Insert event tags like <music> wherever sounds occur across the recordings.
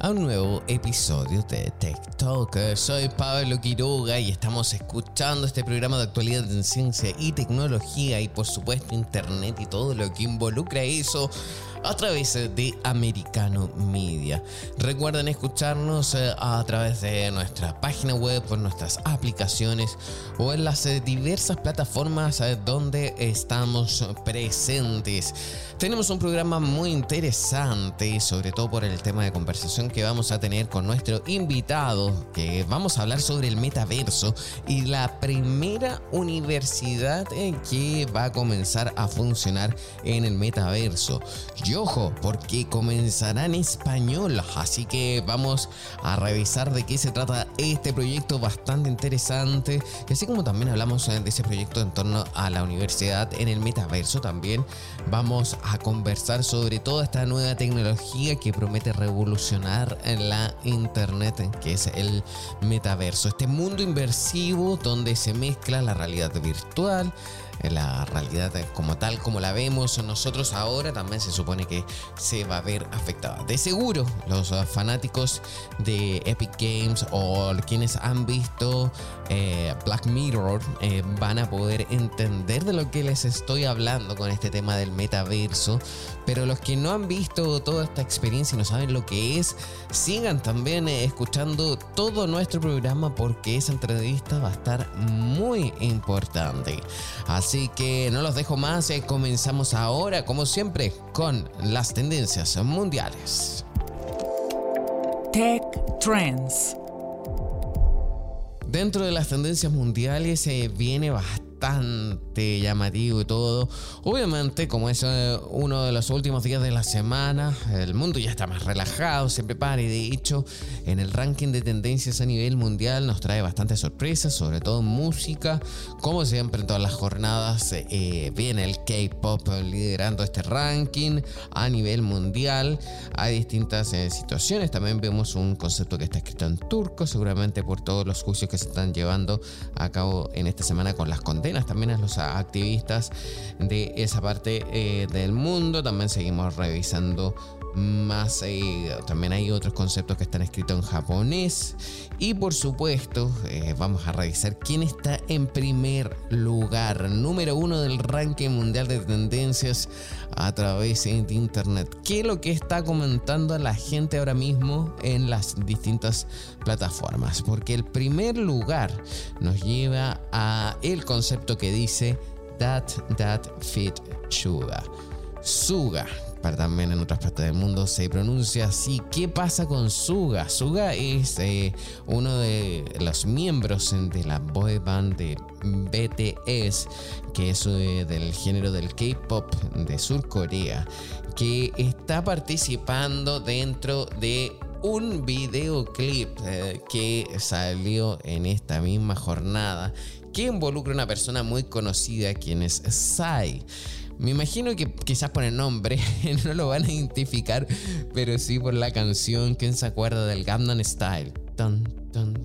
a un nuevo episodio de Tech Talk. Soy Pablo Quiroga y estamos escuchando este programa de actualidad en ciencia y tecnología y por supuesto internet y todo lo que involucra eso a través de Americano Media. Recuerden escucharnos eh, a través de nuestra página web, por nuestras aplicaciones o en las eh, diversas plataformas eh, donde estamos presentes. Tenemos un programa muy interesante, sobre todo por el tema de conversación que vamos a tener con nuestro invitado, que vamos a hablar sobre el metaverso y la primera universidad que va a comenzar a funcionar en el metaverso. Y ojo, porque comenzará en español, así que vamos a revisar de qué se trata este proyecto bastante interesante, y así como también hablamos de ese proyecto en torno a la universidad en el metaverso, también vamos a conversar sobre toda esta nueva tecnología que promete revolucionar la internet, que es el metaverso, este mundo inversivo donde se mezcla la realidad virtual, la realidad como tal como la vemos nosotros ahora también se supone que se va a ver afectada. De seguro los fanáticos de Epic Games o quienes han visto eh, Black Mirror eh, van a poder entender de lo que les estoy hablando con este tema del metaverso. Pero los que no han visto toda esta experiencia y no saben lo que es, sigan también eh, escuchando todo nuestro programa porque esa entrevista va a estar muy importante. Así que no los dejo más, eh, comenzamos ahora, como siempre, con las tendencias mundiales. Tech Trends. Dentro de las tendencias mundiales se eh, viene bastante llamativo y todo. Obviamente, como es eh, uno de los últimos días de la semana, el mundo ya está más relajado, se prepara y de hecho, en el ranking de tendencias a nivel mundial nos trae bastantes sorpresas, sobre todo música. Como siempre, en todas las jornadas eh, viene el K-pop liderando este ranking a nivel mundial. Hay distintas eh, situaciones. También vemos un concepto que está escrito en turco, seguramente por todos los juicios que se están llevando a cabo en esta semana con las condenas también a los activistas de esa parte eh, del mundo. También seguimos revisando más eh, también hay otros conceptos que están escritos en japonés. Y por supuesto eh, vamos a revisar quién está en primer lugar número uno del ranking mundial de tendencias a través de internet. Qué es lo que está comentando la gente ahora mismo en las distintas plataformas porque el primer lugar nos lleva a el concepto que dice that that fit suga suga para también en otras partes del mundo se pronuncia así. ¿Qué pasa con Suga? Suga es eh, uno de los miembros de la boy band de BTS, que es eh, del género del K-pop de Sur Corea, que está participando dentro de un videoclip eh, que salió en esta misma jornada que involucra a una persona muy conocida quien es Psy. Me imagino que quizás por el nombre <laughs> no lo van a identificar, pero sí por la canción. ¿Quién se acuerda del Gangnam Style?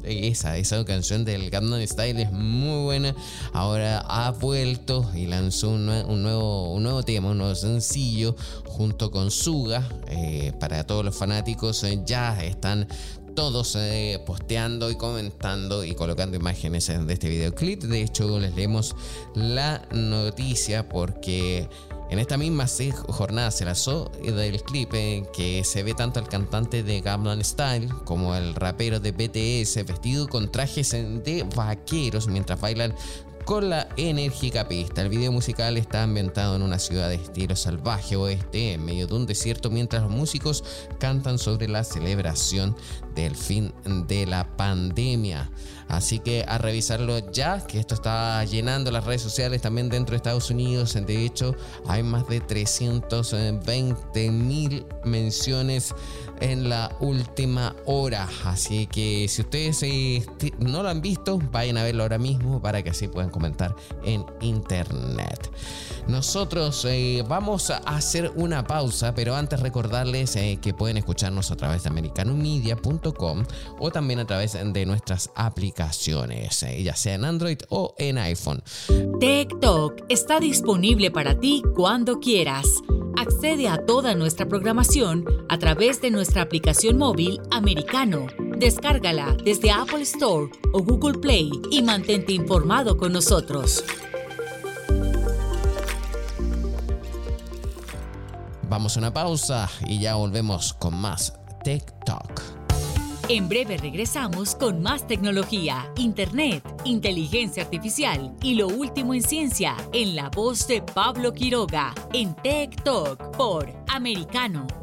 Esa, esa canción del Gangnam Style es muy buena. Ahora ha vuelto y lanzó un, nuevo, un nuevo tema, un nuevo sencillo junto con Suga. Eh, para todos los fanáticos eh, ya están todos eh, posteando y comentando y colocando imágenes de este videoclip. De hecho, les leemos la noticia porque en esta misma jornada se lanzó del clip en que se ve tanto al cantante de Gamlan Style como el rapero de BTS vestido con trajes de vaqueros mientras bailan con la enérgica pista. El video musical está ambientado en una ciudad de estilo salvaje oeste, en medio de un desierto, mientras los músicos cantan sobre la celebración del fin de la pandemia. Así que a revisarlo ya, que esto está llenando las redes sociales también dentro de Estados Unidos. De hecho, hay más de 320 mil menciones en la última hora. Así que si ustedes eh, no lo han visto, vayan a verlo ahora mismo para que así puedan comentar en internet. Nosotros eh, vamos a hacer una pausa, pero antes recordarles eh, que pueden escucharnos a través de americanomedia.com o también a través de nuestras aplicaciones, ya sea en Android o en iPhone. TikTok está disponible para ti cuando quieras. Accede a toda nuestra programación a través de nuestra aplicación móvil americano. Descárgala desde Apple Store o Google Play y mantente informado con nosotros. Vamos a una pausa y ya volvemos con más TikTok. En breve regresamos con más tecnología, internet, inteligencia artificial y lo último en ciencia en la voz de Pablo Quiroga en Tech Talk por Americano.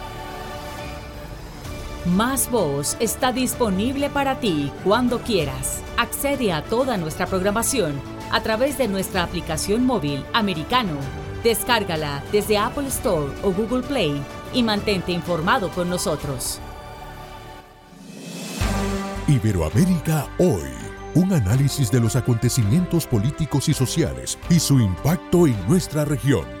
Más Voz está disponible para ti cuando quieras. Accede a toda nuestra programación a través de nuestra aplicación móvil americano. Descárgala desde Apple Store o Google Play y mantente informado con nosotros. Iberoamérica hoy. Un análisis de los acontecimientos políticos y sociales y su impacto en nuestra región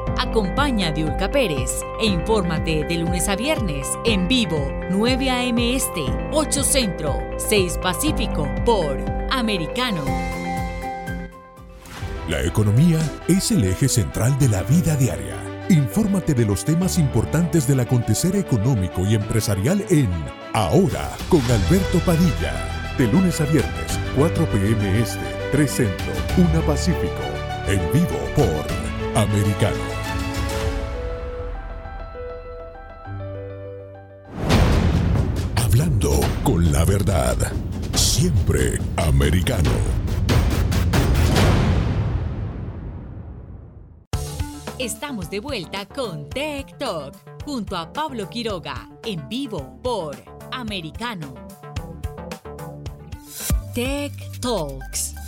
Acompaña a Diulca Pérez e infórmate de lunes a viernes en vivo 9 a.m. Este, 8 Centro, 6 Pacífico por Americano. La economía es el eje central de la vida diaria. Infórmate de los temas importantes del acontecer económico y empresarial en Ahora con Alberto Padilla de lunes a viernes, 4 p.m. Este, 3 Centro, 1 Pacífico. En vivo por Americano. Verdad. Siempre americano. Estamos de vuelta con Tech Talk junto a Pablo Quiroga en vivo por Americano. Tech Talks.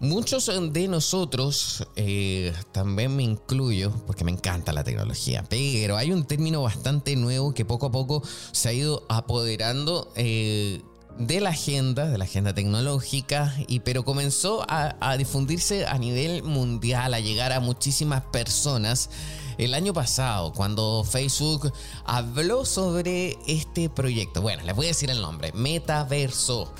Muchos de nosotros, eh, también me incluyo, porque me encanta la tecnología, pero hay un término bastante nuevo que poco a poco se ha ido apoderando eh, de la agenda, de la agenda tecnológica, y pero comenzó a difundirse a nivel mundial, a llegar a muchísimas personas el año pasado, cuando Facebook habló sobre este proyecto. Bueno, les voy a decir el nombre, Metaverso.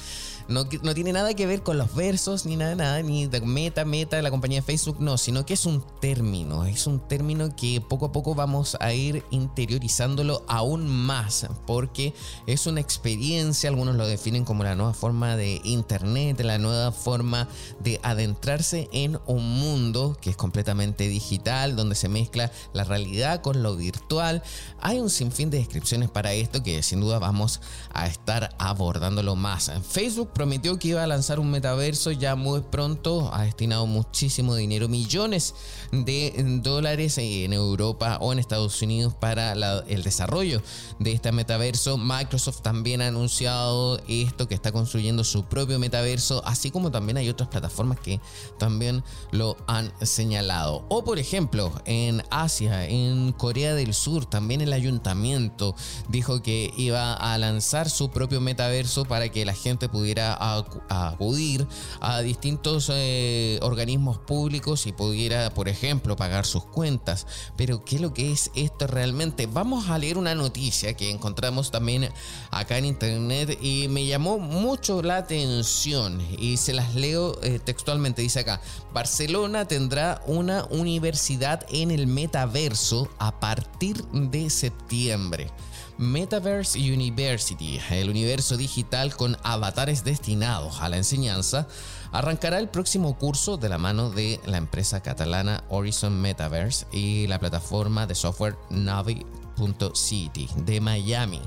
No, tiene nada que ver con los versos, ni nada, nada, ni de meta, meta de la compañía de Facebook, no, sino que es un término, es un término que poco a poco vamos a ir interiorizándolo aún más, porque es una experiencia, algunos lo definen como la nueva forma de Internet, la nueva forma de adentrarse en un mundo que es completamente digital, donde se mezcla la realidad con lo virtual. Hay un sinfín de descripciones para esto que sin duda vamos a estar abordándolo más. Facebook prometió que iba a lanzar un metaverso ya muy pronto, ha destinado muchísimo dinero, millones de dólares en Europa o en Estados Unidos para el desarrollo de este metaverso. Microsoft también ha anunciado esto, que está construyendo su propio metaverso, así como también hay otras plataformas que también lo han señalado. O por ejemplo, en Asia, en Corea del Sur, también el ayuntamiento dijo que iba a lanzar su propio metaverso para que la gente pudiera acudir a distintos eh, organismos públicos y pudiera, por ejemplo, pagar sus cuentas. Pero ¿qué es lo que es esto realmente? Vamos a leer una noticia que encontramos también acá en internet y me llamó mucho la atención y se las leo eh, textualmente. Dice acá, Barcelona tendrá una universidad en el metaverso a partir de septiembre. Metaverse University, el universo digital con avatares destinados a la enseñanza, arrancará el próximo curso de la mano de la empresa catalana Horizon Metaverse y la plataforma de software Navi.city de Miami.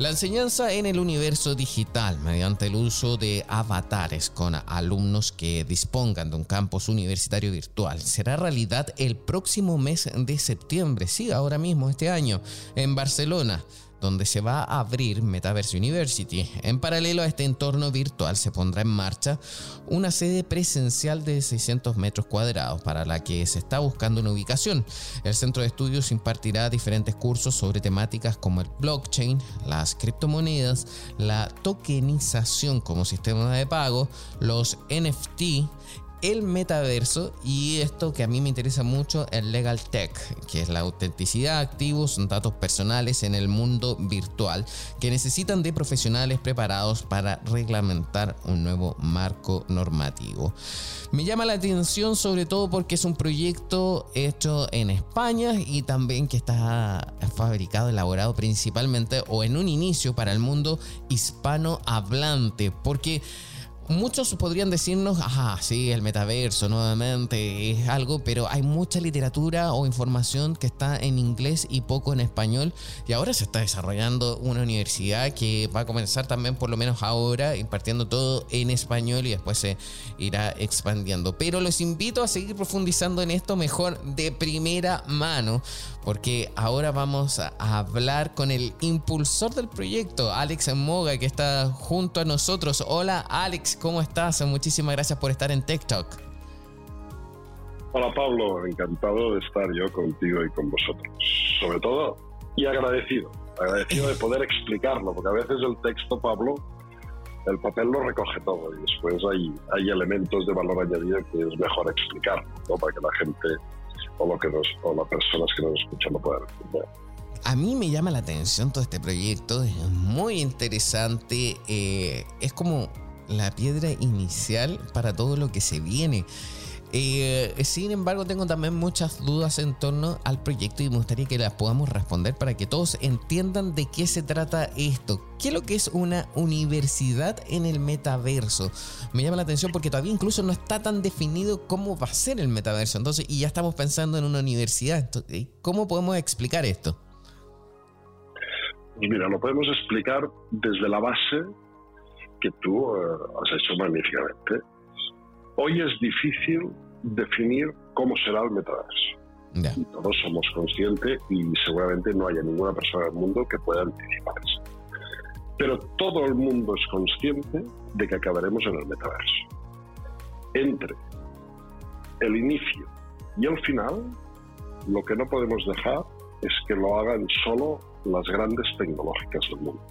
La enseñanza en el universo digital mediante el uso de avatares con alumnos que dispongan de un campus universitario virtual será realidad el próximo mes de septiembre, sí, ahora mismo este año, en Barcelona donde se va a abrir Metaverse University. En paralelo a este entorno virtual se pondrá en marcha una sede presencial de 600 metros cuadrados para la que se está buscando una ubicación. El centro de estudios impartirá diferentes cursos sobre temáticas como el blockchain, las criptomonedas, la tokenización como sistema de pago, los NFT, el metaverso y esto que a mí me interesa mucho, el legal tech, que es la autenticidad, activos, datos personales en el mundo virtual que necesitan de profesionales preparados para reglamentar un nuevo marco normativo. Me llama la atención sobre todo porque es un proyecto hecho en España y también que está fabricado, elaborado principalmente o en un inicio para el mundo hispanohablante, porque muchos podrían decirnos, ajá, sí, el metaverso nuevamente es algo, pero hay mucha literatura o información que está en inglés y poco en español. Y ahora se está desarrollando una universidad que va a comenzar también, por lo menos ahora, impartiendo todo en español y después se irá expandiendo. Pero los invito a seguir profundizando en esto mejor de primera mano, porque ahora vamos a hablar con el impulsor del proyecto, Alex Moga, que está junto a nosotros. Hola, Alex. ¿cómo estás? Muchísimas gracias por estar en TikTok. Hola Pablo, encantado de estar yo contigo y con vosotros. Sobre todo, y agradecido, agradecido de poder explicarlo, porque a veces el texto, Pablo, el papel lo recoge todo y después hay, hay elementos de valor añadido que es mejor explicarlo, para que la gente o, lo que o las personas que nos escuchan lo puedan entender. A mí me llama la atención todo este proyecto, es muy interesante, eh, es como la piedra inicial para todo lo que se viene. Eh, sin embargo, tengo también muchas dudas en torno al proyecto y me gustaría que las podamos responder para que todos entiendan de qué se trata esto. ¿Qué es lo que es una universidad en el metaverso? Me llama la atención porque todavía incluso no está tan definido cómo va a ser el metaverso. Entonces, y ya estamos pensando en una universidad. ¿Cómo podemos explicar esto? Mira, lo podemos explicar desde la base que tú eh, has hecho magníficamente. Hoy es difícil definir cómo será el metaverso. todos somos conscientes y seguramente no haya ninguna persona en el mundo que pueda anticiparse. Pero todo el mundo es consciente de que acabaremos en el metaverso. Entre el inicio y el final, lo que no podemos dejar es que lo hagan solo las grandes tecnológicas del mundo.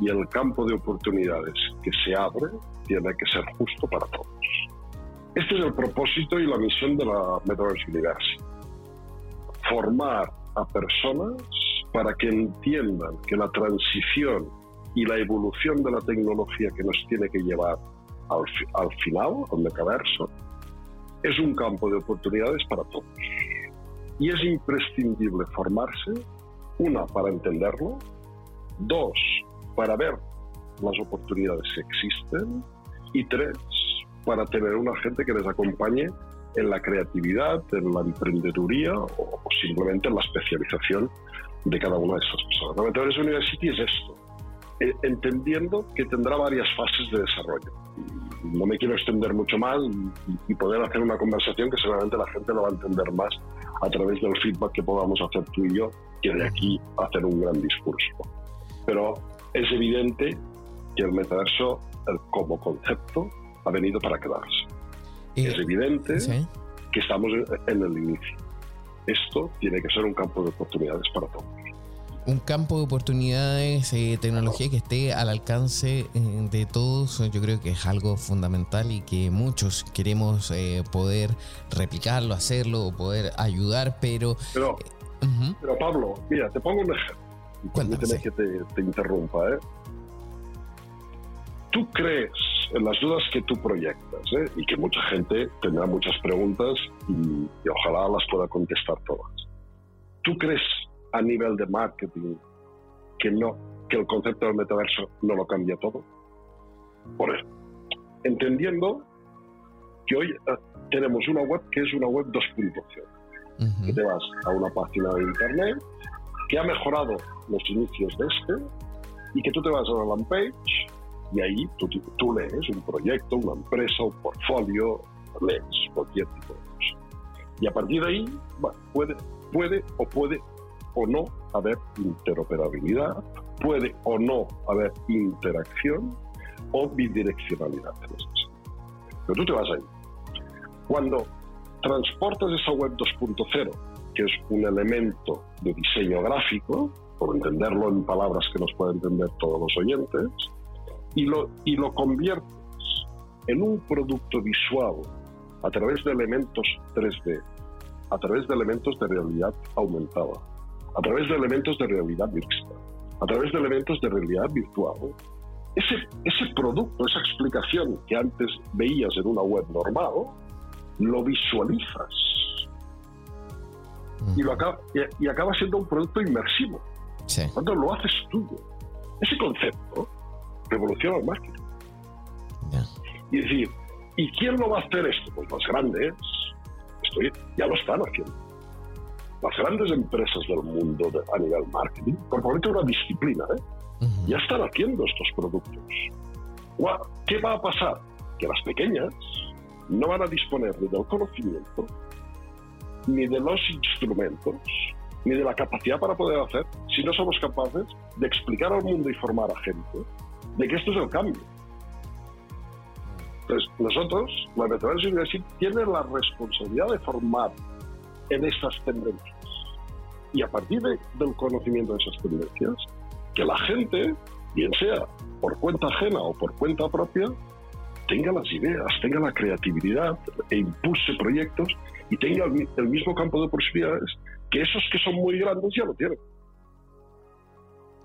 Y el campo de oportunidades que se abre tiene que ser justo para todos. Este es el propósito y la misión de la Metaverse University. Formar a personas para que entiendan que la transición y la evolución de la tecnología que nos tiene que llevar al, al final, al metaverso, es un campo de oportunidades para todos. Y es imprescindible formarse, una, para entenderlo, dos, para ver las oportunidades que existen y tres, para tener una gente que les acompañe en la creatividad, en la emprendeduría o, simplemente en la especialización de cada una de esas personas. La Metaverse University es esto, eh, entendiendo que tendrá varias fases de desarrollo. No me quiero extender mucho más y, poder hacer una conversación que seguramente la gente lo va a entender más a través del feedback que podamos hacer tú y yo, que de aquí hacer un gran discurso. Pero es evidente que el metaverso como concepto ha venido para quedarse. es evidente que estamos en el inicio. Esto tiene que ser un campo de oportunidades para todos un campo de oportunidades, eh, tecnología que esté al alcance eh, de todos, yo creo que es algo fundamental y que muchos queremos eh, poder replicarlo, hacerlo, poder ayudar, pero... Pero, pero Pablo, mira, te pongo un ejemplo. Cuéntame que te, te interrumpa. ¿eh? ¿Tú crees las dudas que tú proyectas y que mucha gente tendrá muchas preguntas y ojalá las pueda contestar todas? ¿Tú crees a nivel de marketing que no que el concepto del metaverso no lo cambia todo. Por eso, entendiendo que hoy eh, tenemos una web que es una web 2.0, que te vas a una página de internet que ha mejorado los inicios de este y que tú te vas a una landing page y ahí tú, tú lees un proyecto, una empresa, un portfolio, lees cualquier tipo de cosa. Y a partir de ahí, puede, puede o puede o no haber interoperabilidad, puede o no haber interacción o bidireccionalidad en Pero tú te vas ahí. Cuando transportas esa web 2.0, que es un elemento de diseño gráfico, por entenderlo en palabras que nos pueden entender todos los oyentes, y lo, y lo conviertes en un producto visual a través de elementos 3D, a través de elementos de realidad aumentada, a través de elementos de realidad mixta, a través de elementos de realidad virtual, ese, ese producto, esa explicación que antes veías en una web normal, lo visualizas y, lo acaba, y, acaba siendo un producto inmersivo. Cuando lo haces tuyo. Ese concepto revoluciona el marketing. Y decir, ¿y quién lo va a hacer esto? Pues los grandes, estoy, ya lo están haciendo las grandes empresas del mundo a nivel marketing, por ponerte una disciplina, ¿eh? ya están haciendo estos productos. ¿Qué va a pasar? Que las pequeñas no van a disponer ni del conocimiento, ni de los instrumentos, ni de la capacidad para poder hacer, si no somos capaces de explicar al mundo y formar a gente de que esto es el cambio. Entonces, nosotros, la Metodología University, tiene la responsabilidad de formar en estas tendencias y a partir del conocimiento de esas tendencias, que la gente, bien sea por cuenta ajena o por cuenta propia, tenga las ideas, tenga la creatividad e impulse proyectos y tenga el, mismo campo de posibilidades que esos que son muy grandes ya lo tienen.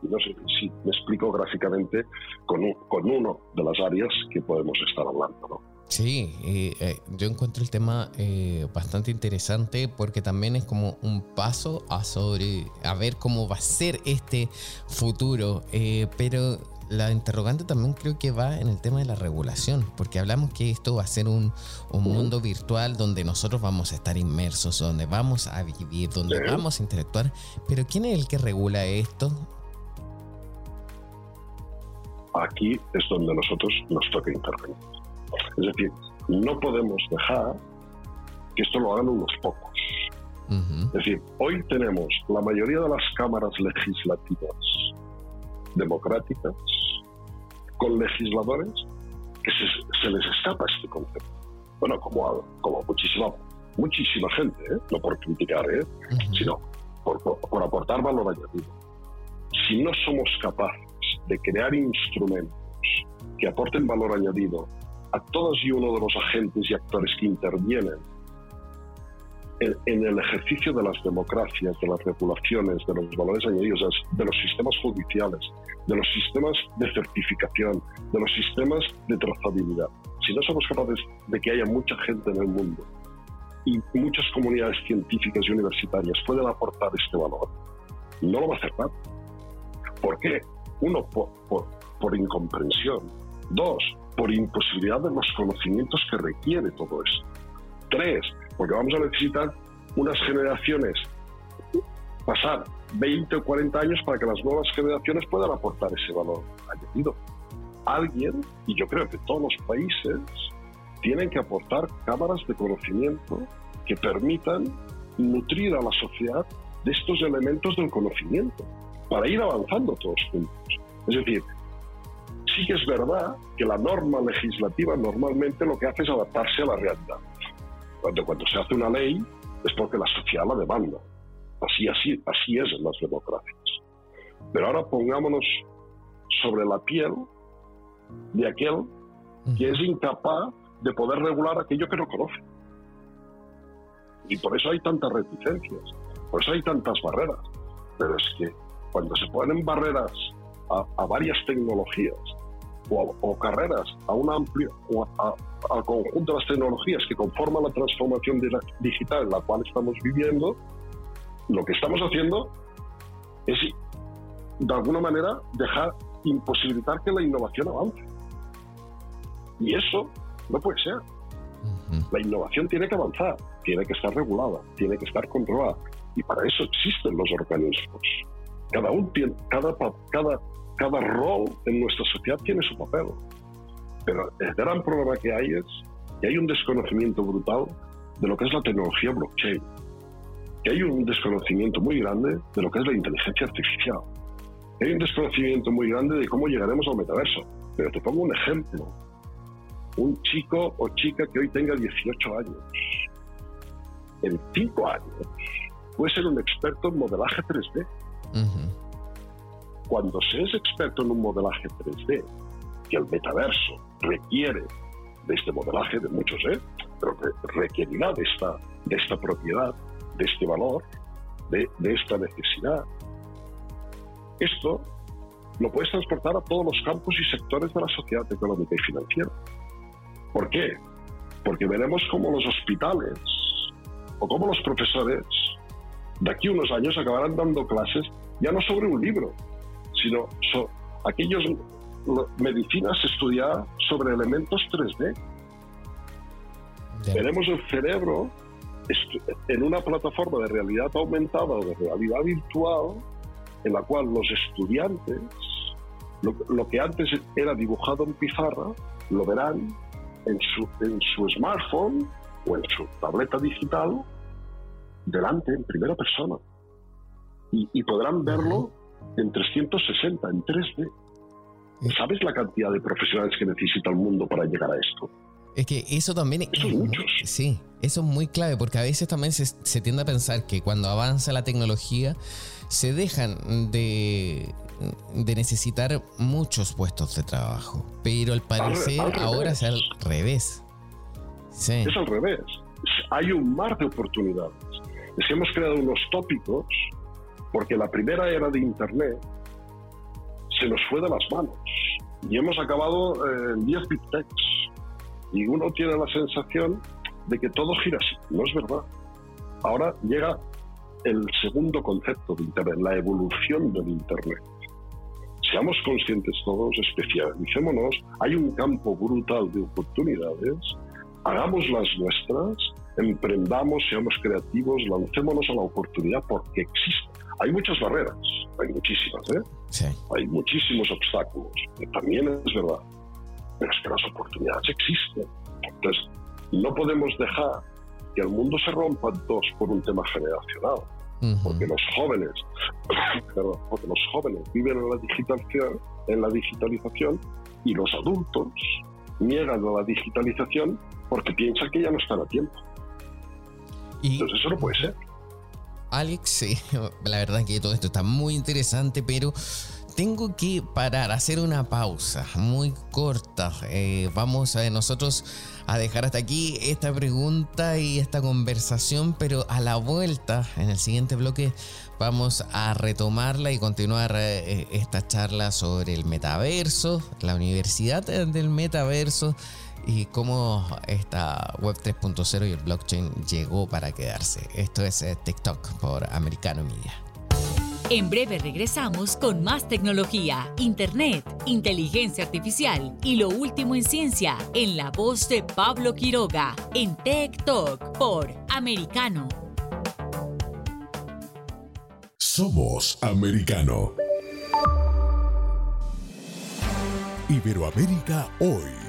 No sé si me explico gráficamente con, con uno de las áreas que podemos estar hablando. ¿no? Sí, eh, yo encuentro el tema eh, bastante interesante porque también es como un paso a sobre a ver cómo va a ser este futuro, eh, pero la interrogante también creo que va en el tema de la regulación, porque hablamos que esto va a ser un, mundo virtual donde nosotros vamos a estar inmersos, donde vamos a vivir, donde vamos a interactuar, pero ¿quién es el que regula esto? Aquí es donde nosotros nos toca intervenir. Es decir, no podemos dejar que esto lo hagan unos pocos. Es decir, hoy tenemos la mayoría de las cámaras legislativas democráticas con legisladores que se, les escapa este concepto. Bueno, como, como muchísima, muchísima gente, ¿eh? no por criticar, ¿eh? sino por, por aportar valor añadido. Si no somos capaces de crear instrumentos que aporten valor añadido a todos y uno de los agentes y actores que intervienen en, el ejercicio de las democracias, de las regulaciones, de los valores añadidos, de los sistemas judiciales, de los sistemas de certificación, de los sistemas de trazabilidad. Si no somos capaces de que haya mucha gente en el mundo y muchas comunidades científicas y universitarias puedan aportar este valor, no lo va a hacer nada. ¿Por qué? Uno, por, por, incomprensión. Dos, por imposibilidad de los conocimientos que requiere todo esto. Tres, porque vamos a necesitar unas generaciones pasar 20 o 40 años para que las nuevas generaciones puedan aportar ese valor añadido. Alguien, y yo creo que todos los países, tienen que aportar cámaras de conocimiento que permitan nutrir a la sociedad de estos elementos del conocimiento para ir avanzando todos juntos. Es decir, sí que es verdad que la norma legislativa normalmente lo que hace es adaptarse a la realidad. Cuando, cuando se hace una ley es porque la sociedad la demanda. Así, así, así es en las democracias. Pero ahora pongámonos sobre la piel de aquel que es incapaz de poder regular aquello que no conoce. Y por eso hay tantas reticencias, por eso hay tantas barreras. Pero es que cuando se ponen barreras a, varias tecnologías o, carreras a un amplio o al conjunto de las tecnologías que conforman la transformación digital en la cual estamos viviendo, lo que estamos haciendo es de alguna manera dejar imposibilitar que la innovación avance. Y eso no puede ser. La innovación tiene que avanzar, tiene que estar regulada, tiene que estar controlada. Y para eso existen los organismos. Cada, un, cada, cada, cada rol en nuestra sociedad tiene su papel. Pero el gran problema que hay es que hay un desconocimiento brutal de lo que es la tecnología blockchain. Que hay un desconocimiento muy grande de lo que es la inteligencia artificial. Hay un desconocimiento muy grande de cómo llegaremos al metaverso. Pero te pongo un ejemplo un chico o chica que hoy tenga 18 años, en 5 años, puede ser un experto en modelaje 3D. Cuando se es experto en un modelaje 3D, que el metaverso requiere de este modelaje, de muchos, ¿eh? pero que requerirá de esta, de esta propiedad, de este valor, de, de esta necesidad, esto lo puedes transportar a todos los campos y sectores de la sociedad económica y financiera. ¿Por qué? Porque veremos cómo los hospitales o cómo los profesores de aquí a unos años acabarán dando clases ya no sobre un libro, sino sobre aquellos medicinas estudiar sobre elementos 3D. Veremos el cerebro en una plataforma de realidad aumentada o de realidad virtual en la cual los estudiantes, lo que antes era dibujado en pizarra, lo verán en su, en su smartphone o en su tableta digital delante, en primera persona. Y, podrán verlo en 360, en 3D. ¿Sabes la cantidad de profesionales que necesita el mundo para llegar a esto? Es que eso también es, Sí, eso es muy clave porque a veces también se, se, tiende a pensar que cuando avanza la tecnología se dejan de, de necesitar muchos puestos de trabajo. Pero al parecer ahora es al revés. Es al revés. Hay un mar de oportunidades. Es que hemos creado unos tópicos porque la primera era de Internet se nos fue de las manos. Y hemos acabado eh, en 10 bit y uno tiene la sensación de que todo gira así. No es verdad. Ahora llega el segundo concepto de Internet, la evolución del Internet. Seamos conscientes todos, especialicémonos, hay un campo brutal de oportunidades, hagamos las nuestras, emprendamos, seamos creativos, lancémonos a la oportunidad porque existe. Hay muchas barreras, hay muchísimas, ¿eh? Hay muchísimos obstáculos, también es verdad, pero es que las oportunidades existen. Entonces, no podemos dejar que el mundo se rompa en dos por un tema generacional porque los jóvenes, <coughs> porque los jóvenes viven en la digitalización, en la digitalización y los adultos niegan a la digitalización porque piensan que ya no están a tiempo. Entonces eso no puede ser. Alex, sí, <laughs> la verdad que todo esto está muy interesante, pero tengo que parar, hacer una pausa muy corta. Eh, vamos a nosotros a dejar hasta aquí esta pregunta y esta conversación, pero a la vuelta, en el siguiente bloque, vamos a retomarla y continuar eh, esta charla sobre el metaverso, la universidad del metaverso y cómo esta web 3.0 y el blockchain llegó para quedarse. Esto es eh, TikTok por Americano Media. En breve regresamos con más tecnología, internet, inteligencia artificial y lo último en ciencia en la voz de Pablo Quiroga en Tech Talk por Americano Somos americano. Iberoamérica hoy.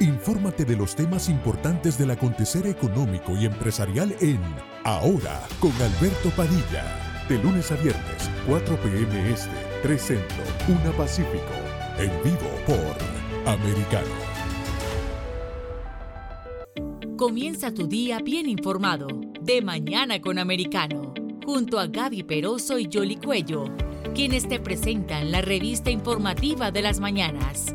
Infórmate de los temas importantes del acontecer económico y empresarial en Ahora con Alberto Padilla. De lunes a viernes, 4 p.m. Este, 3 Centro, 1 Pacífico. En vivo por Americano. Comienza tu día bien informado. De mañana con Americano. Junto a Gaby Peroso y Jolly Cuello, quienes te presentan la revista informativa de las mañanas.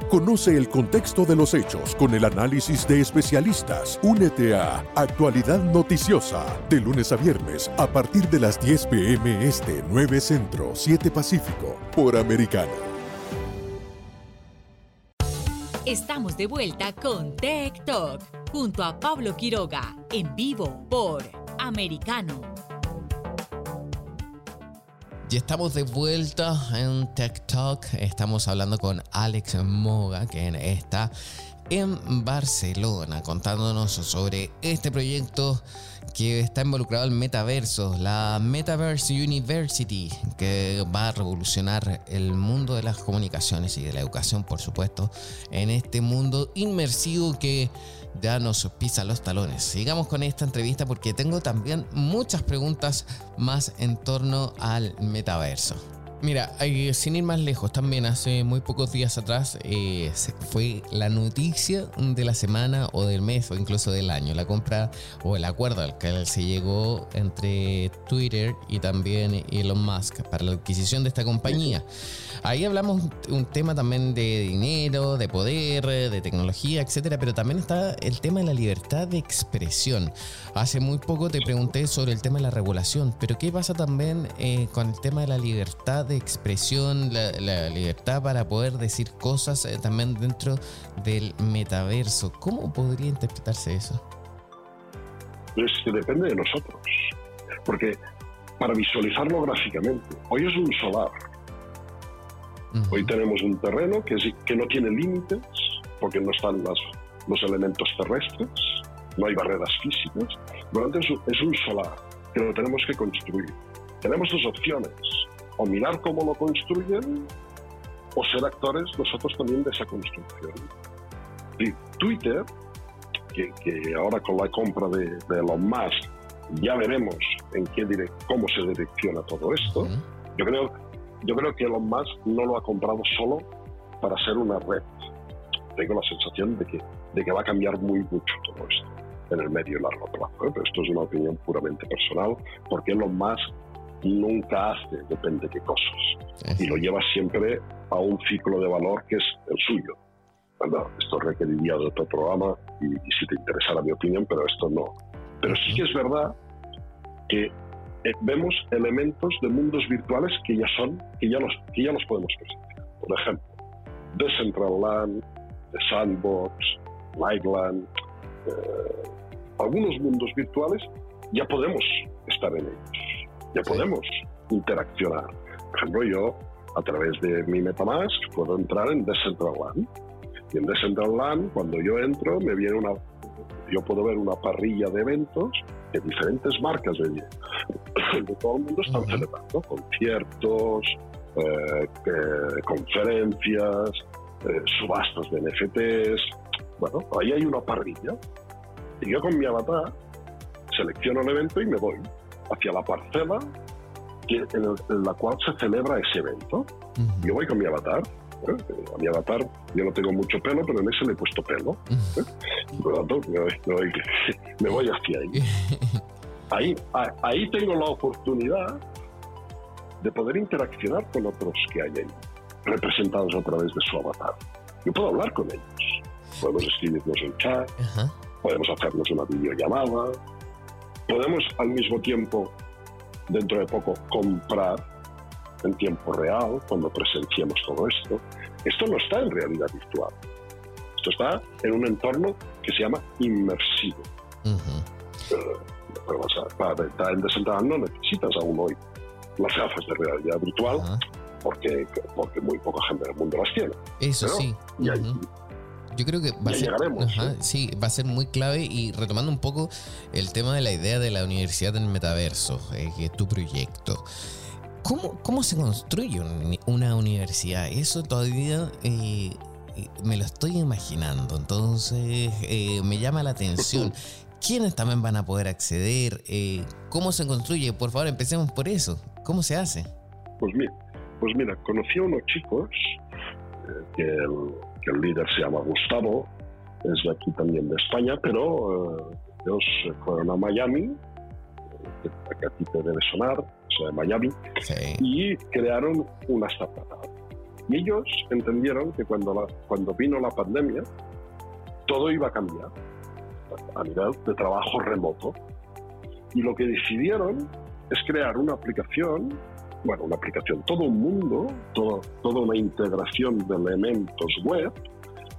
Conoce el contexto de los hechos con el análisis de especialistas. Únete a Actualidad Noticiosa de lunes a viernes a partir de las 10 pm este 9 Centro 7 Pacífico por Americano. Estamos de vuelta con Tech Talk junto a Pablo Quiroga en vivo por Americano. Y estamos de vuelta en Tech Talk. Estamos hablando con Alex Moga, quien está en Barcelona contándonos sobre este proyecto que está involucrado en metaverso, la Metaverse University, que va a revolucionar el mundo de las comunicaciones y de la educación, por supuesto, en este mundo inmersivo que ya nos pisa los talones. Sigamos con esta entrevista porque tengo también muchas preguntas más en torno al metaverso. Mira, sin ir más lejos, también hace muy pocos días atrás eh, fue la noticia de la semana o del mes o incluso del año, la compra o el acuerdo al que se llegó entre Twitter y también Elon Musk para la adquisición de esta compañía. Ahí hablamos un tema también de dinero, de poder, de tecnología, etcétera, pero también está el tema de la libertad de expresión. Hace muy poco te pregunté sobre el tema de la regulación, pero ¿qué pasa también eh, con el tema de la libertad de expresión, la, libertad para poder decir cosas eh, también dentro del metaverso? ¿Cómo podría interpretarse eso? Pues depende de nosotros, porque para visualizarlo gráficamente, hoy es un solar, Hoy tenemos un terreno que, que no tiene límites porque no están los elementos terrestres, no hay barreras físicas. Por es, es un solar que lo tenemos que construir. Tenemos dos opciones, o mirar cómo lo construyen o ser actores nosotros también de esa construcción. Y Twitter, que, ahora con la compra de, de, Elon Musk ya veremos en qué cómo se direcciona todo esto, yo creo yo creo que Elon Musk no lo ha comprado solo para ser una red. Tengo la sensación de que, de que va a cambiar muy mucho todo esto en el medio y largo plazo. ¿eh? Pero esto es una opinión puramente personal, porque Elon Musk nunca hace depende de qué cosas y lo lleva siempre a un ciclo de valor que es el suyo. Bueno, esto requeriría de otro programa y, y si te interesara mi opinión, pero esto no. Pero sí que es verdad que eh, vemos elementos de mundos virtuales que ya son, que ya los, que ya los podemos presentar. Por ejemplo, Decentraland, The Sandbox, Lightland, eh, algunos mundos virtuales ya podemos estar en ellos, ya podemos interaccionar. Por ejemplo, yo a través de mi MetaMask puedo entrar en Decentraland. Y en Decentraland, cuando yo entro, me viene una, yo puedo ver una parrilla de eventos que diferentes marcas de, de todo el mundo están celebrando, conciertos, eh, conferencias, eh, subastas de NFTs. Bueno, ahí hay una parrilla. Y yo con mi avatar selecciono el evento y me voy hacia la parcela en, la cual se celebra ese evento. Yo voy con mi avatar. ¿Eh? A mi avatar yo no tengo mucho pelo, pero en ese le he puesto pelo. ¿eh? <laughs> Por lo tanto, me voy, hacia ahí. <laughs> Ahí, ahí tengo la oportunidad de poder interaccionar con otros que hay ahí, representados a través de su avatar. Yo puedo hablar con ellos. Podemos escribirnos en chat, podemos hacernos una videollamada, podemos al mismo tiempo, dentro de poco, comprar en tiempo real cuando presenciemos todo esto. Esto no está en realidad virtual. Esto está en un entorno que se llama inmersivo. pero, para estar en Decentraland no necesitas aún hoy las gafas de realidad virtual, porque, porque muy poca gente del mundo las tiene. Eso sí. yo creo que va a, ser, sí, va a ser muy clave y retomando un poco el tema de la idea de la universidad en el metaverso, eh, que es tu proyecto. ¿Cómo, ¿Cómo se construye una universidad? Eso todavía eh, me lo estoy imaginando, entonces eh, me llama la atención. <laughs> ¿Quiénes también van a poder acceder? ¿Cómo se construye? Por favor, empecemos por eso. ¿Cómo se hace? Pues mira, pues mira conocí a unos chicos, eh, que, el, líder se llama Gustavo, es de aquí también de España, pero eh, ellos fueron a Miami, eh, que a ti te debe sonar, o de Miami, y crearon una startup. Y ellos entendieron que cuando, cuando vino la pandemia, todo iba a cambiar a nivel de trabajo remoto. Y lo que decidieron es crear una aplicación, bueno, una aplicación, todo un mundo, todo, toda una integración de elementos web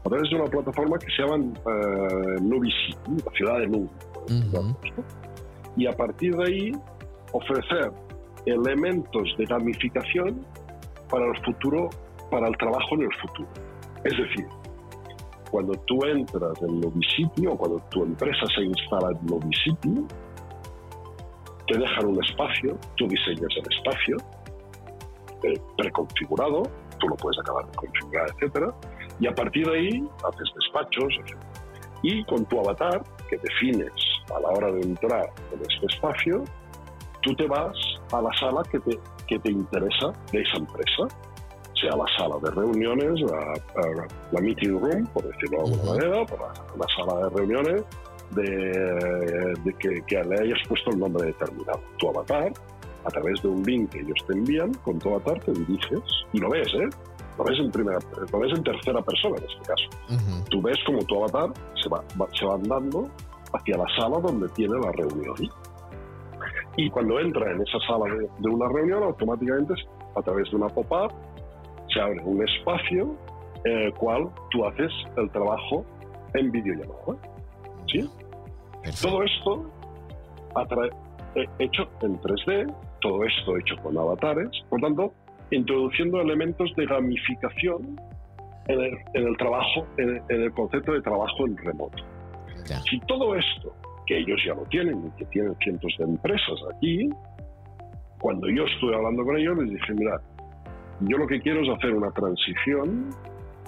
a través de una plataforma que se llama uh, City, la ciudad de Nube. Y a partir de ahí ofrecer elementos de gamificación para el futuro, para el trabajo en el futuro. Es decir, cuando tú entras en City o cuando tu empresa se instala en City, te dejan un espacio, tú diseñas el espacio eh, preconfigurado, tú lo puedes acabar de configurar, etcétera, y a partir de ahí haces despachos, etc. Y con tu avatar, que defines a la hora de entrar en este espacio, tú te vas a la sala que te, que te interesa de esa empresa, sea la sala de reuniones, la, meeting room, por decirlo de alguna manera, la sala de reuniones, de, que, le hayas puesto el nombre determinado. Tu avatar, a través de un link que ellos te envían, con tu avatar te diriges y lo ves, ¿eh? Lo ves en, primera, lo ves en tercera persona en este caso. Tú ves como tu avatar se va, se va andando hacia la sala donde tiene la reunión. Y cuando entra en esa sala de, una reunión, automáticamente a través de una pop-up se abre un espacio en el cual tú haces el trabajo en videollamada. ¿Sí? Todo esto eh, hecho en 3D, todo esto hecho con avatares, por tanto, introduciendo elementos de gamificación en el, trabajo, en el, concepto de trabajo en remoto. Si todo esto, que ellos ya lo tienen y que tienen cientos de empresas aquí, cuando yo estuve hablando con ellos les dije, mira, yo lo que quiero es hacer una transición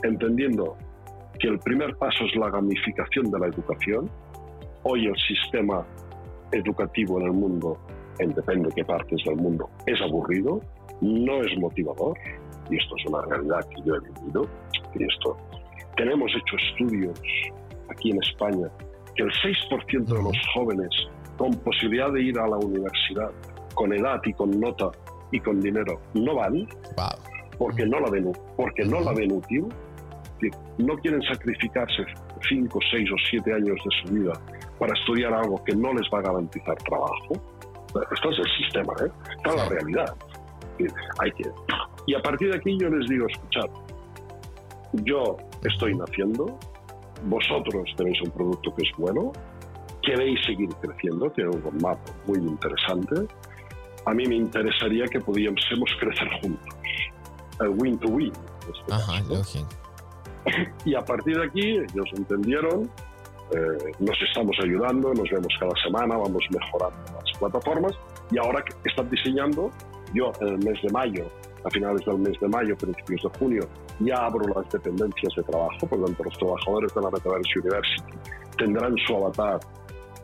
entendiendo que el primer paso es la gamificación de la educación, Hoy el sistema educativo en el mundo, en depende de qué partes del mundo, es aburrido, no es motivador, y esto es una realidad que yo he vivido, y esto. Tenemos hecho estudios aquí en España que el 6% de los jóvenes con posibilidad de ir a la universidad, con edad y con nota y con dinero, no van, porque no la ven, porque no la ven útil, no quieren sacrificarse 5, 6 o 7 años de su vida para estudiar algo que no les va a garantizar trabajo. Esto es el sistema, ¿eh? esta es la realidad. Hay que... Y a partir de aquí yo les digo, escuchad, yo estoy naciendo, vosotros tenéis un producto que es bueno, queréis seguir creciendo, tiene un roadmap muy interesante. A mí me interesaría que pudiésemos crecer juntos. El win to win. Este Ajá, y a partir de aquí, ellos entendieron, eh, nos estamos ayudando, nos vemos cada semana, vamos mejorando las plataformas y ahora están diseñando, yo en el mes de mayo, a finales del mes de mayo, principios de junio, ya abro las dependencias de trabajo, por lo tanto los trabajadores de la Metaverse University tendrán su avatar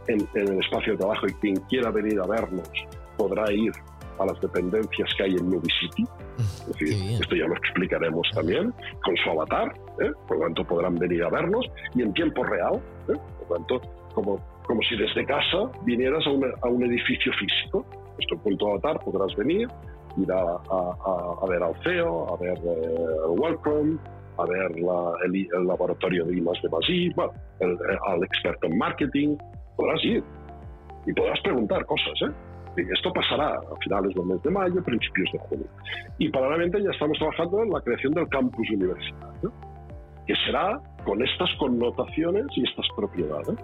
en, el espacio de trabajo y quien quiera venir a vernos podrá ir a las dependencias que hay en Movie City. esto ya lo explicaremos también con su avatar, ¿eh? por lo tanto podrán venir a vernos y en tiempo real, ¿eh? por lo tanto, como, como si desde casa vinieras a, a un edificio físico. Esto con tu avatar podrás venir, ir a, a, ver al CEO, a ver eh, el Welcome, a ver el, laboratorio de IMAS de Basí, bueno, al experto en marketing, podrás ir y podrás preguntar cosas, ¿eh? esto pasará a finales del mes de mayo, principios de junio. Y paralelamente ya estamos trabajando en la creación del campus universitario, que será con estas connotaciones y estas propiedades.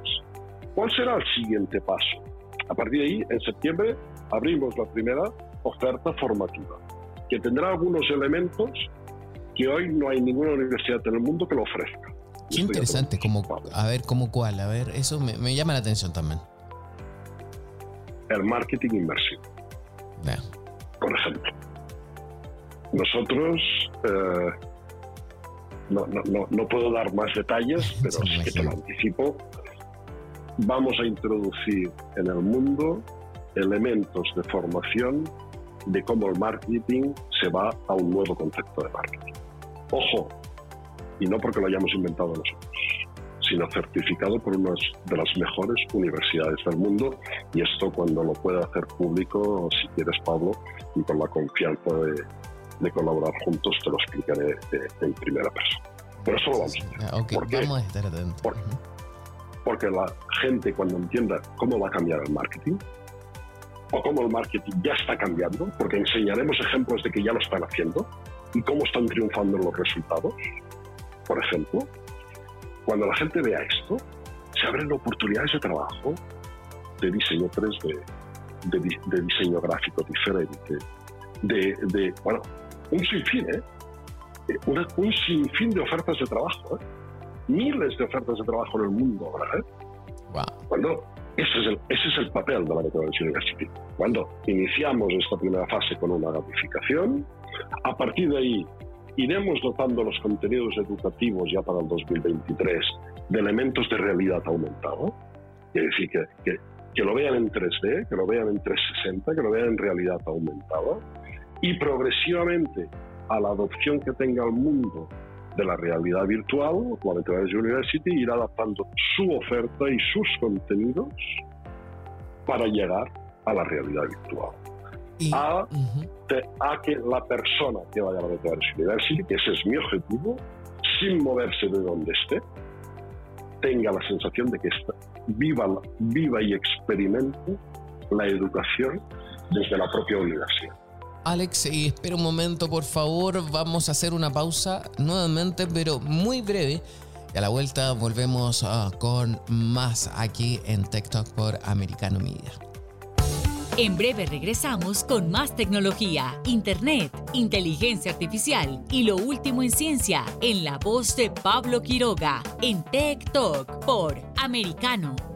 ¿Cuál será el siguiente paso? A partir de ahí, en septiembre, abrimos la primera oferta formativa, que tendrá algunos elementos que hoy no hay ninguna universidad en el mundo que lo ofrezca. Qué interesante, como, a ver, ¿cómo cuál? A ver, eso me llama la atención también el marketing inversivo. Por ejemplo, nosotros, eh, no, no, no, puedo dar más detalles, <laughs> pero sí que te lo anticipo, vamos a introducir en el mundo elementos de formación de cómo el marketing se va a un nuevo concepto de marketing. Ojo, y no porque lo hayamos inventado nosotros sino certificado por una de las mejores universidades del mundo. Y esto cuando lo pueda hacer público, si quieres, Pablo, y con la confianza de, colaborar juntos, te lo explicaré en primera persona. Pero eso lo vamos a hacer. Okay, vamos a estar atentos. porque la gente cuando entienda cómo va a cambiar el marketing, o cómo el marketing ya está cambiando, porque enseñaremos ejemplos de que ya lo están haciendo y cómo están triunfando los resultados, por ejemplo, cuando la gente vea esto, se abren oportunidades de trabajo de diseño 3D, de, diseño gráfico diferente, de, bueno, un sinfín, ¿eh? eh un sinfín de ofertas de trabajo, ¿eh? miles de ofertas de trabajo en el mundo ahora. ¿eh? Cuando ese es, el, ese es el papel de la Methodology University. Cuando iniciamos esta primera fase con una gamificación, a partir de ahí iremos dotando los contenidos educativos ya para el 2023 de elementos de realidad aumentada. Es decir, que, que, que, lo vean en 3D, que lo vean en 360, que lo vean en realidad aumentada. Y progresivamente, a la adopción que tenga el mundo de la realidad virtual, la Methodology University irá adaptando su oferta y sus contenidos para llegar a la realidad virtual a, que la persona que vaya a la Metaverse University, que ese es mi objetivo, sin moverse de donde esté, tenga la sensación de que está, viva, viva y experimente la educación desde la propia universidad. Alex, y espera un momento, por favor, vamos a hacer una pausa nuevamente, pero muy breve. Y a la vuelta volvemos ah, con más aquí en TikTok por Americano Media. En breve regresamos con más tecnología, internet, inteligencia artificial y lo último en ciencia en la voz de Pablo Quiroga en Tech Talk por Americano.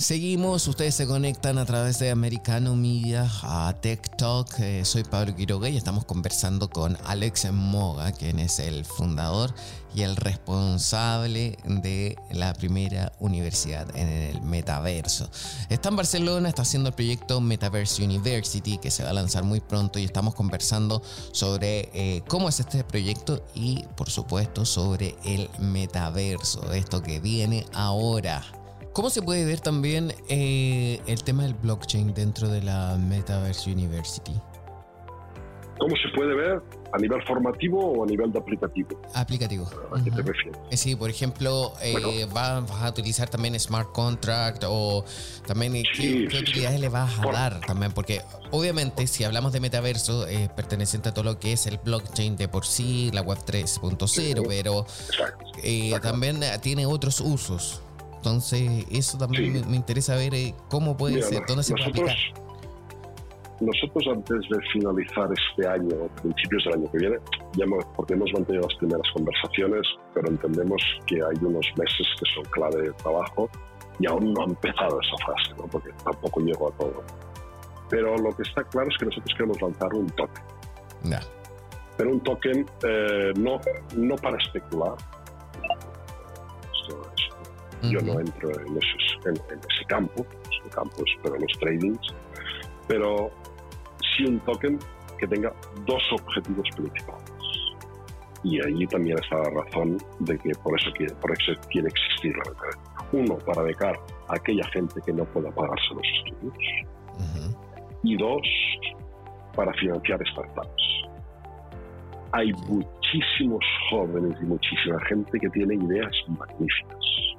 Seguimos, ustedes se conectan a través de Americano Media a Talk. Eh, soy Pablo Quiroga y estamos conversando con Alex Moga, quien es el fundador y el responsable de la primera universidad en el metaverso. Está en Barcelona, está haciendo el proyecto Metaverse University que se va a lanzar muy pronto y estamos conversando sobre eh, cómo es este proyecto y por supuesto sobre el metaverso, esto que viene ahora. ¿Cómo se puede ver también eh, el tema del blockchain dentro de la Metaverse University? ¿Cómo se puede ver? ¿A nivel formativo o a nivel de aplicativo? Aplicativo. ¿A qué te refieres? Eh, sí, por ejemplo, eh, vas a utilizar también smart contract o también qué, utilidades le vas a dar también, porque obviamente si hablamos de metaverso es perteneciente a todo lo que es el blockchain de por sí, la web 3.0, pero también tiene otros usos. Entonces, eso también me, interesa ver eh, cómo puede ser, dónde se puede aplicar. Nosotros antes de finalizar este año, principios del año que viene, ya porque hemos mantenido las primeras conversaciones, pero entendemos que hay unos meses que son clave de trabajo y aún no ha empezado esa fase, ¿no? porque tampoco llegó a todo. Pero lo que está claro es que nosotros queremos lanzar un token. Pero un token eh, no, no para especular, yo no entro en, ese campo, ese campo es para los tradings, pero sí un token que tenga dos objetivos principales. Y ahí también está la razón de que por eso, quiere, por eso quiere existir la Uno, para becar a aquella gente que no pueda pagarse los estudios. Y dos, para financiar startups. Hay muchísimos jóvenes y muchísima gente que tiene ideas magníficas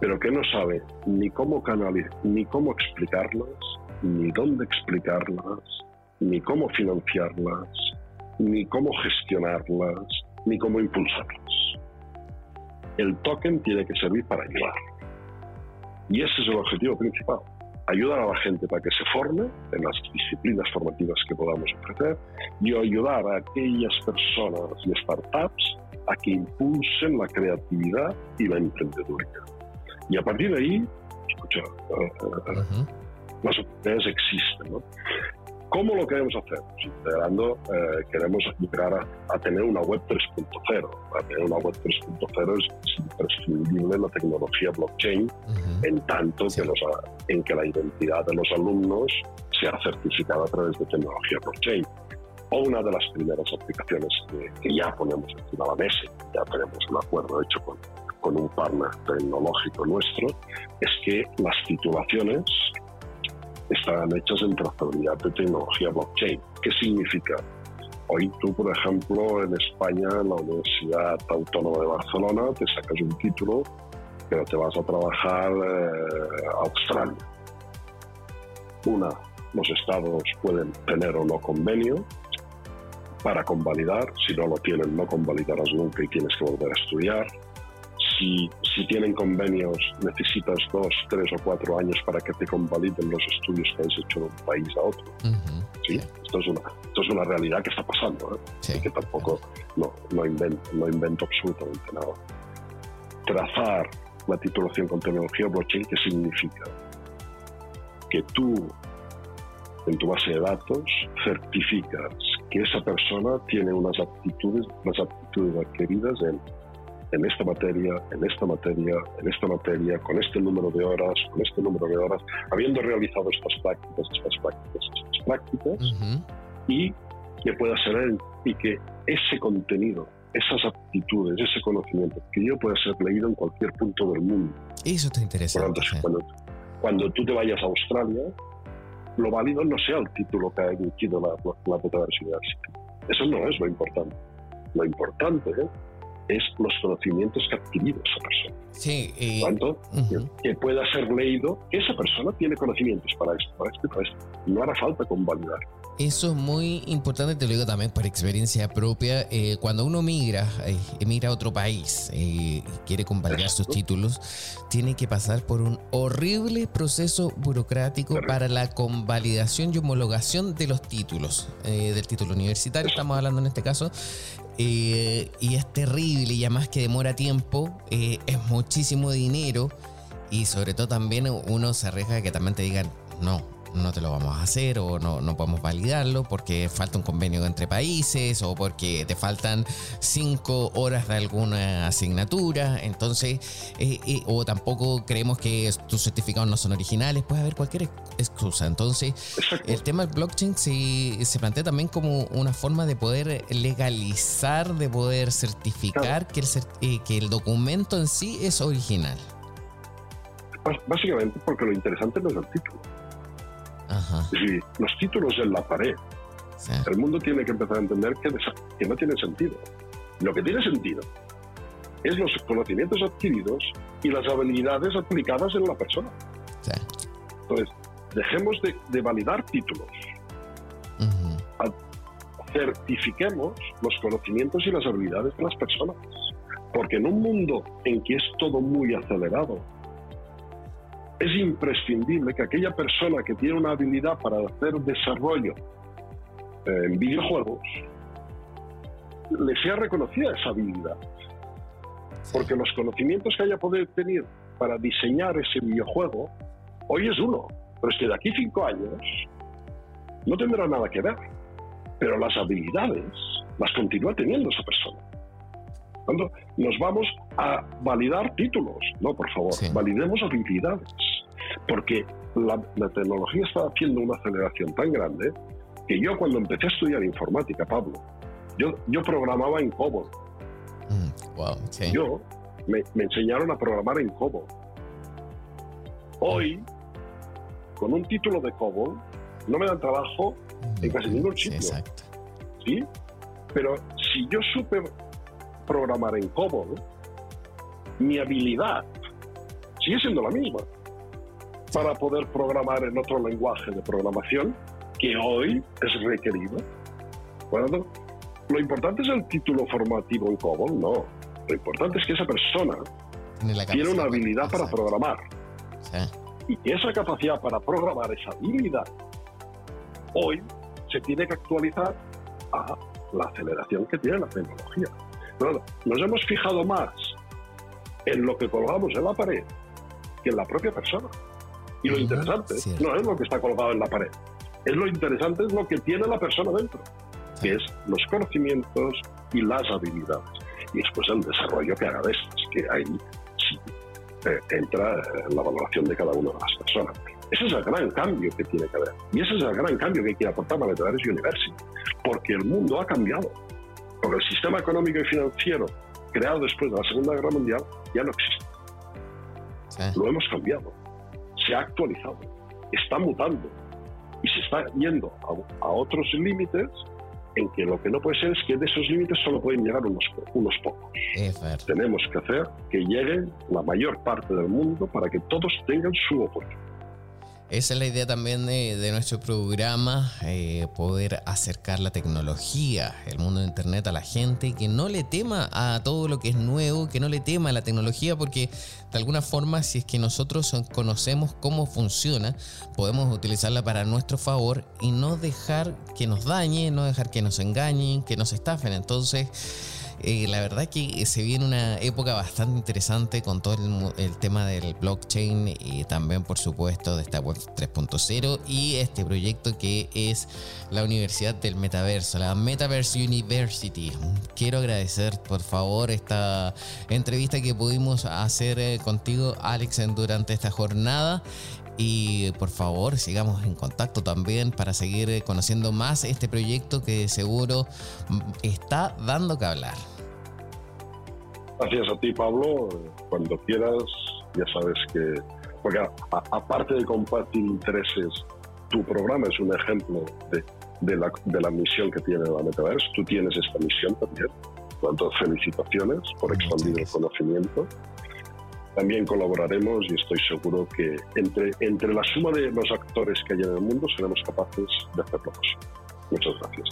pero que no sabe ni cómo canalizar, ni cómo explicarlas, ni dónde explicarlas, ni cómo financiarlas, ni cómo gestionarlas, ni cómo impulsarlas. El token tiene que servir para ayudar. Y ese es el objetivo principal. Ayudar a la gente para que se forme en las disciplinas formativas que podamos ofrecer y ayudar a aquellas personas y startups a que impulsen la creatividad y la emprendeduría. Y a partir de ahí, escucha, eh, eh, eh, las oportunidades existen. ¿no? ¿Cómo lo queremos hacer? Pues integrando, queremos llegar a, tener una web 3.0. Para tener una web 3.0 es, imprescindible la tecnología blockchain, en tanto que los, en que la identidad de los alumnos sea certificada a través de tecnología blockchain. O una de las primeras aplicaciones que, que ya ponemos encima de la mesa, ya tenemos un acuerdo hecho con, con un partner tecnológico nuestro, es que las titulaciones están hechas en trazabilidad de tecnología blockchain. ¿Qué significa? Hoy tú, por ejemplo, en España, en la Universidad Autónoma de Barcelona, te sacas un título, pero te vas a trabajar eh, a Australia. Una, los estados pueden tener o no convenio para convalidar. Si no lo tienen, no convalidarás nunca y tienes que volver a estudiar. Si, si tienen convenios, necesitas dos, tres o cuatro años para que te convaliden los estudios que has hecho de un país a otro. ¿Sí? Esto, es una, esto es una realidad que está pasando, ¿eh? que tampoco no, no, invento, no invento absolutamente nada. Trazar la titulación con tecnología blockchain, ¿qué significa? Que tú, en tu base de datos, certificas que esa persona tiene unas aptitudes, unas aptitudes adquiridas en, en esta materia, en esta materia, en esta materia, con este número de horas, con este número de horas, habiendo realizado estas prácticas, estas prácticas, estas prácticas, y que pueda ser y que ese contenido esas aptitudes, ese conocimiento que yo pueda ser leído en cualquier punto del mundo. Eso está interesante. cuando, tú te vayas a Australia, lo válido no sea el título que ha emitido la, la, Universidad. Eso no es lo importante. Lo importante es los conocimientos que ha adquirido esa persona. Sí, y... ¿Cuánto? que, pueda ser leído, que esa persona tiene conocimientos para esto, para esto, para esto. No hará falta convalidar. Eso es muy importante, te lo digo también por experiencia propia. Eh, cuando uno migra, eh, emigra a otro país eh, y quiere convalidar sus títulos, tiene que pasar por un horrible proceso burocrático para la convalidación y homologación de los títulos, del título universitario, estamos hablando en este caso. y es terrible y además que demora tiempo, es muchísimo dinero y sobre todo también uno se arriesga a que también te digan, no, no te lo vamos a hacer o no, no podemos validarlo porque falta un convenio entre países o porque te faltan cinco horas de alguna asignatura, entonces, eh, eh, o tampoco creemos que tus certificados no son originales, puede haber cualquier excusa. Entonces, el tema del blockchain se, se plantea también como una forma de poder legalizar, de poder certificar que, el, eh, que el documento en sí es original. Básicamente porque lo interesante no es el título los títulos en la pared. El mundo tiene que empezar a entender que, que no tiene sentido. Lo que tiene sentido es los conocimientos adquiridos y las habilidades aplicadas en la persona. Entonces, dejemos de, validar títulos. Certifiquemos los conocimientos y las habilidades de las personas. Porque en un mundo en que es todo muy acelerado, es imprescindible que aquella persona que tiene una habilidad para hacer desarrollo eh, en videojuegos le sea reconocida esa habilidad. Porque los conocimientos que haya podido tener para diseñar ese videojuego, hoy es uno, pero es que de aquí cinco años no tendrá nada que ver. Pero las habilidades las continúa teniendo esa persona. Cuando nos vamos a validar títulos, no, por favor, validemos habilidades porque la, tecnología está haciendo una aceleración tan grande que yo cuando empecé a estudiar informática, Pablo, yo, yo programaba en COBOL. Mm, yo me, enseñaron a programar en COBOL. Hoy, con un título de COBOL, no me dan trabajo en casi ningún sitio. exacto. ¿Sí? Pero si yo supe programar en COBOL, mi habilidad sigue siendo la misma para poder programar en otro lenguaje de programación que hoy es requerido. Bueno, lo importante es el título formativo en COBOL, no. Lo importante es que esa persona tiene, una habilidad para programar. Y que esa capacidad para programar, esa habilidad, hoy se tiene que actualizar a la aceleración que tiene la tecnología. nos hemos fijado más en lo que colgamos en la pared que en la propia persona. Y lo interesante no es lo que está colgado en la pared. Es lo interesante es lo que tiene la persona dentro, que es los conocimientos y las habilidades. Y después el desarrollo que haga de que ahí sí eh, entra en la valoración de cada una de las personas. Ese es el gran cambio que tiene que haber. Y ese es el gran cambio que quiere aportar Metadares University. Porque el mundo ha cambiado. Porque el sistema económico y financiero creado después de la Segunda Guerra Mundial ya no existe. Lo hemos cambiado se ha actualizado, está mutando y se está yendo a, otros límites en que lo que no puede ser es que de esos límites solo pueden llegar unos, unos pocos. Tenemos que hacer que llegue la mayor parte del mundo para que todos tengan su oportunidad. Esa es la idea también de, nuestro programa, eh, poder acercar la tecnología, el mundo de Internet a la gente, que no le tema a todo lo que es nuevo, que no le tema a la tecnología, porque de alguna forma si es que nosotros conocemos cómo funciona, podemos utilizarla para nuestro favor y no dejar que nos dañe, no dejar que nos engañen, que nos estafen. Entonces, eh, la verdad que se viene una época bastante interesante con todo el, tema del blockchain y también por supuesto de esta web 3.0 y este proyecto que es la Universidad del Metaverso, la Metaverse University. Quiero agradecer por favor esta entrevista que pudimos hacer eh, contigo Alex durante esta jornada y por favor sigamos en contacto también para seguir eh, conociendo más este proyecto que seguro mm, está dando que hablar. Gracias a ti Pablo, cuando quieras ya sabes que, porque aparte de compartir intereses, tu programa es un ejemplo de, de, la, de la misión que tiene la Metaverse, tú tienes esta misión también, tanto felicitaciones por expandir el conocimiento también colaboraremos y estoy seguro que entre, entre la suma de los actores que hay en el mundo seremos capaces de hacerlo Muchas gracias.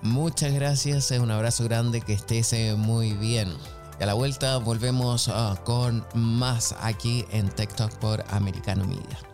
Muchas gracias, un abrazo grande, que estés eh, muy bien. Y a la vuelta volvemos ah, con más aquí en TikTok por Americano Media.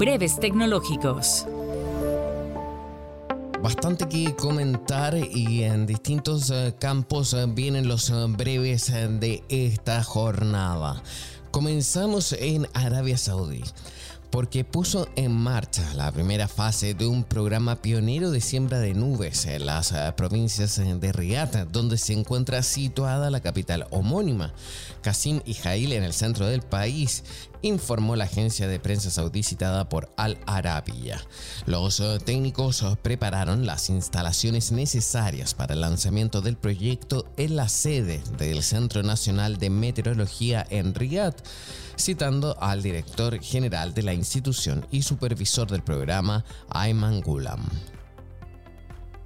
breves tecnológicos. Bastante que comentar y en distintos eh, campos eh, vienen los eh, breves de esta jornada. Comenzamos en Arabia Saudí porque puso en marcha la primera fase de un programa pionero de siembra de nubes en las provincias de Riyadh, donde se encuentra situada la capital homónima. Qasim y Jail en el centro del país informó la agencia de prensa saudí citada por Al Arabiya. Los eh, técnicos eh, prepararon las instalaciones necesarias para el lanzamiento del proyecto en la sede del Centro Nacional de Meteorología en Riyadh, citando al director general de la institución y supervisor del programa, Ayman Gulam.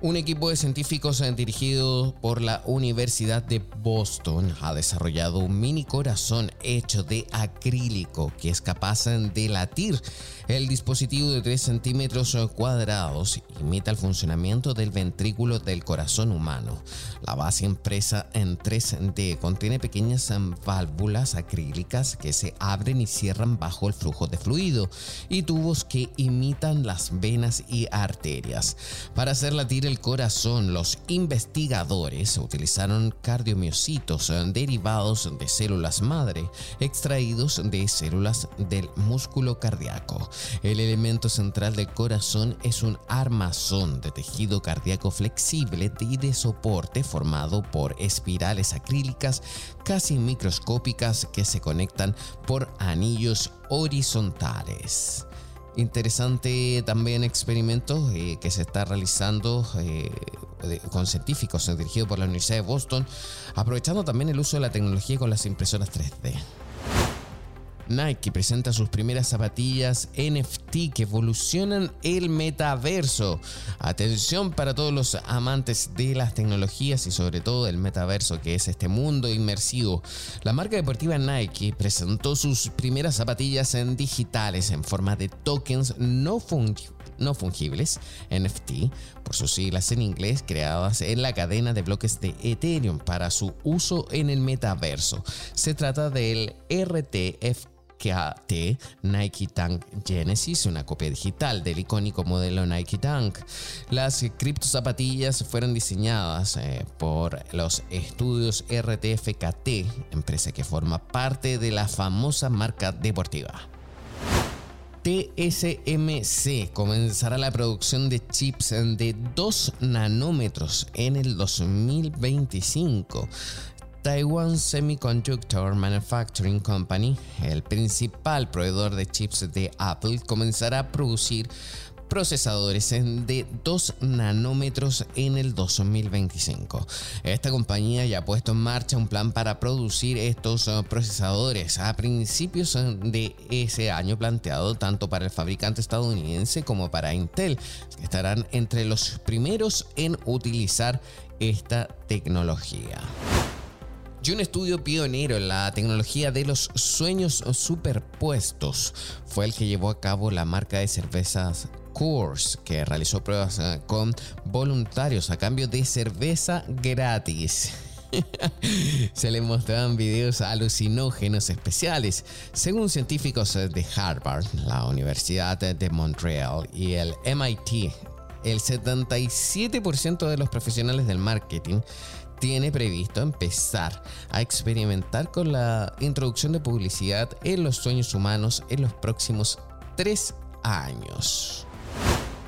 Un equipo de científicos eh, dirigido por la Universidad de Boston ha desarrollado un mini corazón hecho de acrílico que es capaz de latir el dispositivo de 3 centímetros cuadrados imita el funcionamiento del ventrículo del corazón humano. La base impresa en 3D contiene pequeñas válvulas acrílicas que se abren y cierran bajo el flujo de fluido y tubos que imitan las venas y arterias. Para hacer latir el corazón, los investigadores utilizaron cardiomiocitos derivados de células madre extraídos de células del músculo cardíaco. El elemento central del corazón es un armazón de tejido cardíaco flexible y de soporte formado por espirales acrílicas casi microscópicas que se conectan por anillos horizontales. Interesante también experimento eh, que se está realizando eh, con científicos dirigido por la Universidad de Boston, aprovechando también el uso de la tecnología con las impresoras 3D. Nike presenta sus primeras zapatillas NFT que evolucionan el metaverso. Atención para todos los amantes de las tecnologías y sobre todo el metaverso que es este mundo inmersivo. La marca deportiva Nike presentó sus primeras zapatillas en digitales en forma de tokens no fungibles, NFT, por sus siglas en inglés, creadas en la cadena de bloques de Ethereum para su uso en el metaverso. Se trata del RTF KT Nike Tank Genesis, una copia digital del icónico modelo Nike Tank. Las cripto zapatillas fueron diseñadas eh, por los estudios RTFKT, empresa que forma parte de la famosa marca deportiva. TSMC comenzará la producción de chips de 2 nanómetros en el 2025. Taiwan Semiconductor Manufacturing Company, el principal proveedor de chips de Apple, comenzará a producir procesadores de 2 nanómetros en el 2025. Esta compañía ya ha puesto en marcha un plan para producir estos uh, procesadores a principios uh, de ese año planteado tanto para el fabricante estadounidense como para Intel, que estarán entre los primeros en utilizar esta tecnología y un estudio pionero en la tecnología de los sueños superpuestos fue el que llevó a cabo la marca de cervezas Coors, que realizó pruebas eh, con voluntarios a cambio de cerveza gratis. <laughs> Se le mostraban videos alucinógenos especiales. Según científicos de Harvard, la Universidad de Montreal y el MIT, el 77% de los profesionales del marketing tiene previsto empezar a experimentar con la introducción de publicidad en los sueños humanos en los próximos tres años.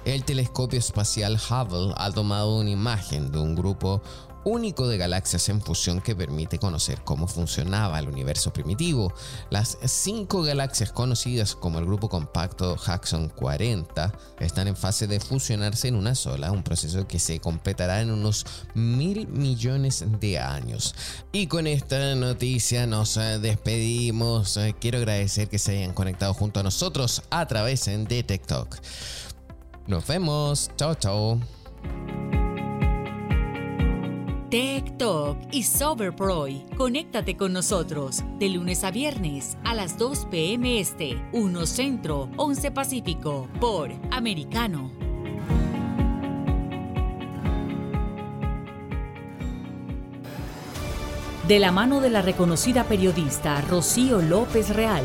El telescopio espacial Hubble ha tomado una imagen de un grupo único de galaxias en fusión que permite conocer cómo funcionaba el universo primitivo. Las cinco galaxias conocidas como el grupo compacto Jackson 40 están en fase de fusionarse en una sola, un proceso que se completará en unos mil millones de años. Y con esta noticia nos eh, despedimos. Eh, quiero agradecer que se hayan conectado junto a nosotros a través de TikTok. Nos vemos. Chao, chao. Tech Talk y Soberproy. Conéctate con nosotros de lunes a viernes a las 2 p.m. Este, 1 Centro, 11 Pacífico, por Americano. De la mano de la reconocida periodista Rocío López Real